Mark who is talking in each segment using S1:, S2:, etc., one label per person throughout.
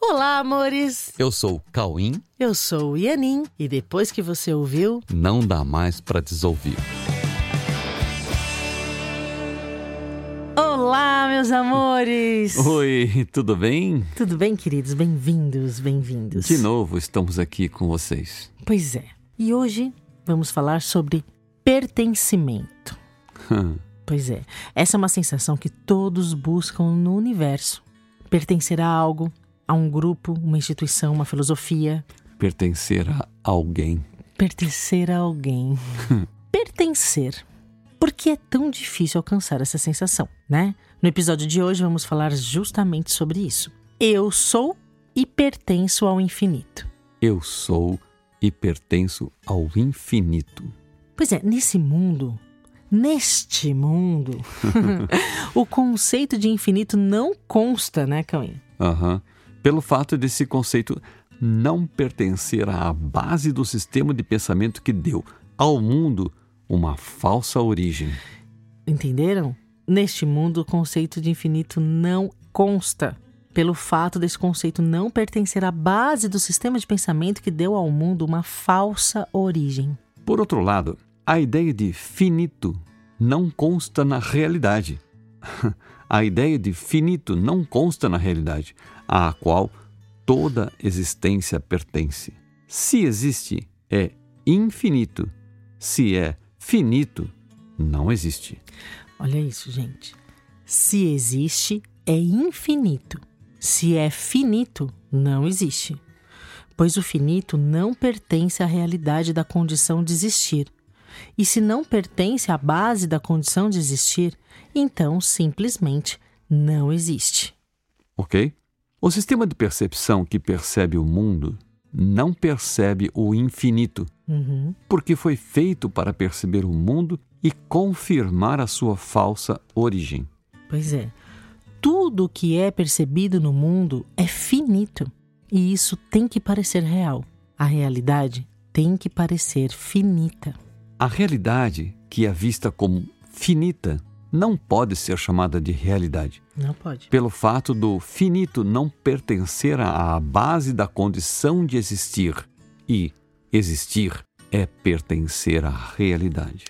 S1: Olá, amores!
S2: Eu sou o Cauim.
S1: Eu sou o Ianin e depois que você ouviu,
S2: Não dá mais pra desouvir.
S1: Olá, meus amores!
S2: Oi, tudo bem?
S1: Tudo bem, queridos? Bem-vindos, bem-vindos.
S2: De novo estamos aqui com vocês.
S1: Pois é. E hoje vamos falar sobre pertencimento. Pois é, essa é uma sensação que todos buscam no universo. Pertencer a algo, a um grupo, uma instituição, uma filosofia.
S2: Pertencer a alguém.
S1: Pertencer a alguém. Pertencer. Por que é tão difícil alcançar essa sensação, né? No episódio de hoje vamos falar justamente sobre isso. Eu sou e pertenço ao infinito.
S2: Eu sou e pertenço ao infinito.
S1: Pois é, nesse mundo, neste mundo, o conceito de infinito não consta, né, Cauim?
S2: Aham. Pelo fato desse conceito não pertencer à base do sistema de pensamento que deu ao mundo uma falsa origem.
S1: Entenderam? Neste mundo, o conceito de infinito não consta. Pelo fato desse conceito não pertencer à base do sistema de pensamento que deu ao mundo uma falsa origem.
S2: Por outro lado, a ideia de finito não consta na realidade. a ideia de finito não consta na realidade, à qual toda existência pertence. Se existe, é infinito. Se é finito, não existe.
S1: Olha isso, gente. Se existe, é infinito. Se é finito, não existe. Pois o finito não pertence à realidade da condição de existir. E se não pertence à base da condição de existir, então simplesmente não existe.
S2: Ok? O sistema de percepção que percebe o mundo não percebe o infinito,
S1: Uhum.
S2: porque foi feito para perceber o mundo e confirmar a sua falsa origem.
S1: Pois é. Tudo o que é percebido no mundo é finito. E isso tem que parecer real. A realidade tem que parecer finita.
S2: A realidade, que é vista como finita, não pode ser chamada de realidade,
S1: Não pode.
S2: pelo fato do finito não pertencer à base da condição de existir. E existir é pertencer à realidade.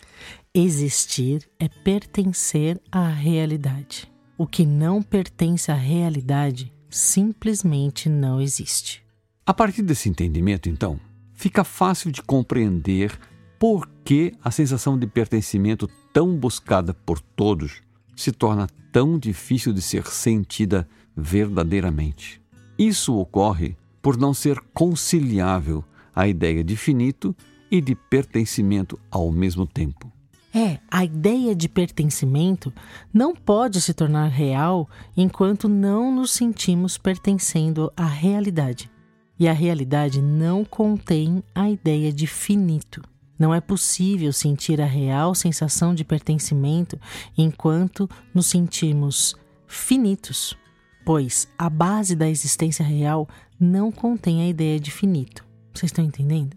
S1: Existir é pertencer à realidade. O que não pertence à realidade simplesmente não existe.
S2: A partir desse entendimento, então, fica fácil de compreender por que a sensação de pertencimento tão buscada por todos se torna tão difícil de ser sentida verdadeiramente. Isso ocorre por não ser conciliável a ideia de finito e de pertencimento ao mesmo tempo.
S1: É, a ideia de pertencimento não pode se tornar real enquanto não nos sentimos pertencendo à realidade. E a realidade não contém a ideia de finito. Não é possível sentir a real sensação de pertencimento enquanto nos sentimos finitos, pois a base da existência real não contém a ideia de finito. Vocês estão entendendo?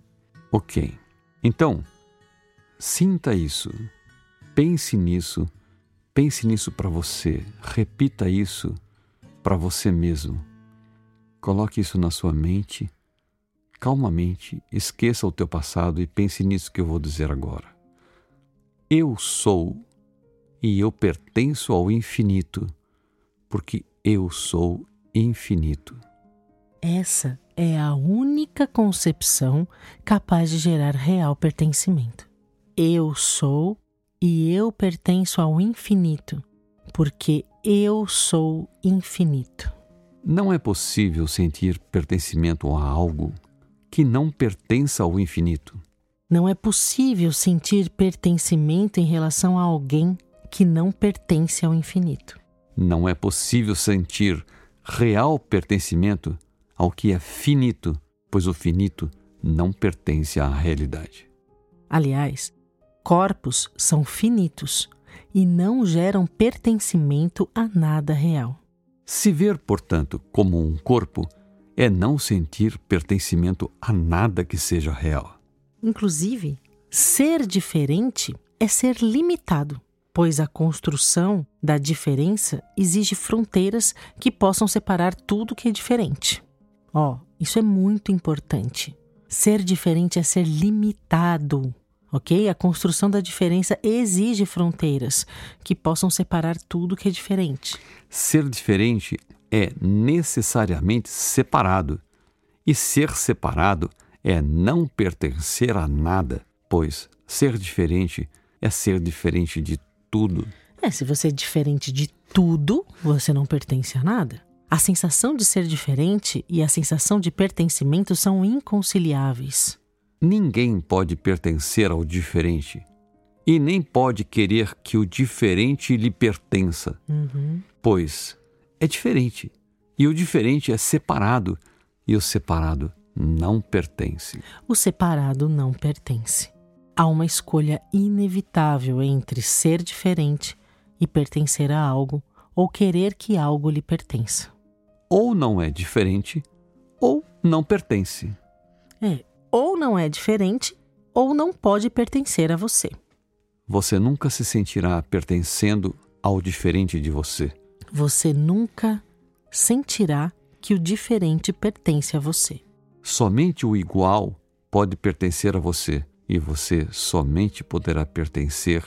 S2: Ok. Então, sinta isso. Pense nisso. Pense nisso para você. Repita isso para você mesmo. Coloque isso na sua mente. Calmamente, esqueça o teu passado e pense nisso que eu vou dizer agora. Eu sou e eu pertenço ao infinito, porque eu sou infinito.
S1: Essa é a única concepção capaz de gerar real pertencimento. Eu sou e eu pertenço ao infinito, porque eu sou infinito.
S2: Não é possível sentir pertencimento a algo que não pertença ao infinito.
S1: Não é possível sentir pertencimento em relação a alguém que não pertence ao infinito.
S2: Não é possível sentir real pertencimento ao que é finito, pois o finito não pertence à realidade.
S1: Aliás, corpos são finitos e não geram pertencimento a nada real.
S2: Se ver, portanto, como um corpo é não sentir pertencimento a nada que seja real.
S1: Inclusive, ser diferente é ser limitado, pois a construção da diferença exige fronteiras que possam separar tudo que é diferente. Ó, isso é muito importante. Ser diferente é ser limitado, ok? A construção da diferença exige fronteiras que possam separar tudo que é diferente.
S2: Ser diferente é necessariamente separado, e ser separado é não pertencer a nada, pois ser diferente é ser diferente de tudo.
S1: É, se você é diferente de tudo, você não pertence a nada. A sensação de ser diferente e a sensação de pertencimento são inconciliáveis.
S2: Ninguém pode pertencer ao diferente e nem pode querer que o diferente lhe pertença,
S1: uhum.
S2: pois é diferente e o diferente é separado e o separado não pertence.
S1: O separado não pertence. Há uma escolha inevitável entre ser diferente e pertencer a algo ou querer que algo lhe pertença
S2: ou não é diferente ou não pertence.
S1: É, ou não é diferente ou não pode pertencer a você.
S2: Você nunca se sentirá pertencendo ao diferente de você.
S1: Você nunca sentirá que o diferente pertence a você.
S2: Somente o igual pode pertencer a você e você somente poderá pertencer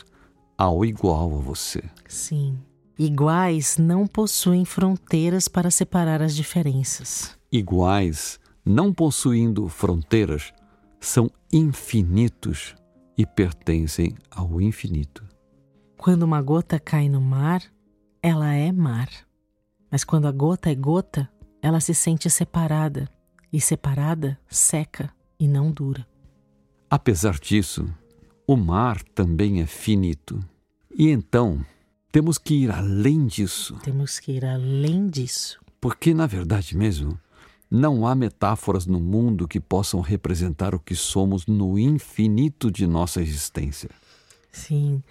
S2: ao igual a você.
S1: Sim. Iguais não possuem fronteiras para separar as diferenças.
S2: Iguais, não possuindo fronteiras, são infinitos e pertencem ao infinito.
S1: Quando uma gota cai no mar, ela é mar. Mas quando a gota é gota, ela se sente separada, e separada seca e não dura.
S2: Apesar disso, o mar também é finito. E então, temos que ir além disso.
S1: Temos que ir além disso.
S2: Porque, na verdade mesmo, não há metáforas no mundo que possam representar o que somos no infinito de nossa existência.
S1: Sim.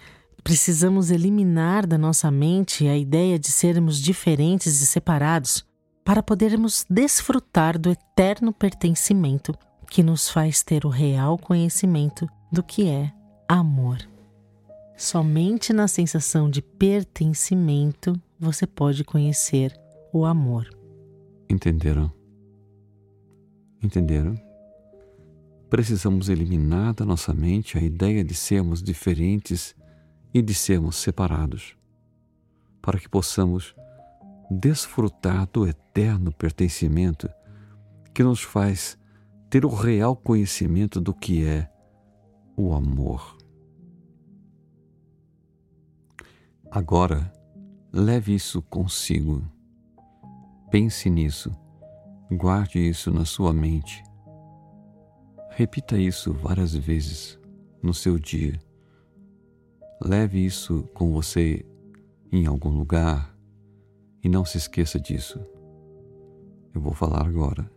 S1: Precisamos eliminar da nossa mente a ideia de sermos diferentes e separados para podermos desfrutar do eterno pertencimento que nos faz ter o real conhecimento do que é amor. Somente na sensação de pertencimento você pode conhecer o amor.
S2: Entenderam? Entenderam? Precisamos eliminar da nossa mente a ideia de sermos diferentes e de sermos separados, para que possamos desfrutar do eterno pertencimento que nos faz ter o real conhecimento do que é o amor. Agora, leve isso consigo. Pense nisso. Guarde isso na sua mente. Repita isso várias vezes no seu dia. Leve isso com você em algum lugar e não se esqueça disso. Eu vou falar agora.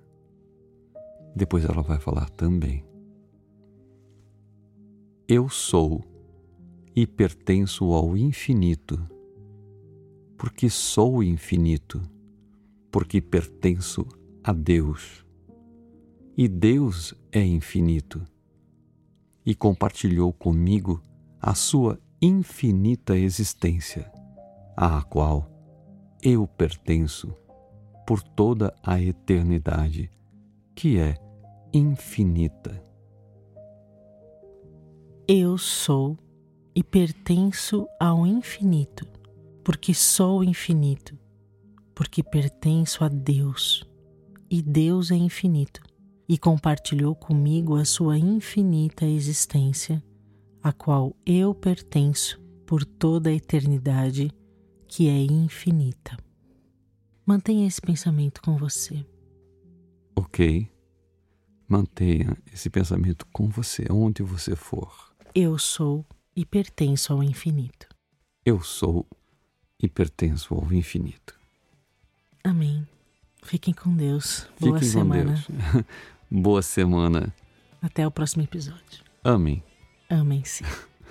S2: Depois ela vai falar também. Eu sou e pertenço ao infinito, porque sou infinito, porque pertenço a Deus. E Deus é infinito e compartilhou comigo a sua infinita existência, à qual eu pertenço por toda a eternidade, que é infinita.
S1: Eu sou e pertenço ao infinito, porque sou infinito, porque pertenço a Deus, e Deus é infinito, e compartilhou comigo a sua infinita existência, a qual eu pertenço por toda a eternidade, que é infinita. Mantenha esse pensamento com você.
S2: Ok. Mantenha esse pensamento com você, onde você for.
S1: Eu sou e pertenço ao infinito.
S2: Eu sou e pertenço ao infinito.
S1: Amém. Fiquem com Deus. Boa
S2: Fiquem
S1: semana.
S2: Com Deus. Boa semana.
S1: Até o próximo episódio.
S2: Amém.
S1: Amém-se.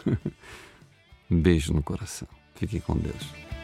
S2: Beijo no coração. Fiquem com Deus.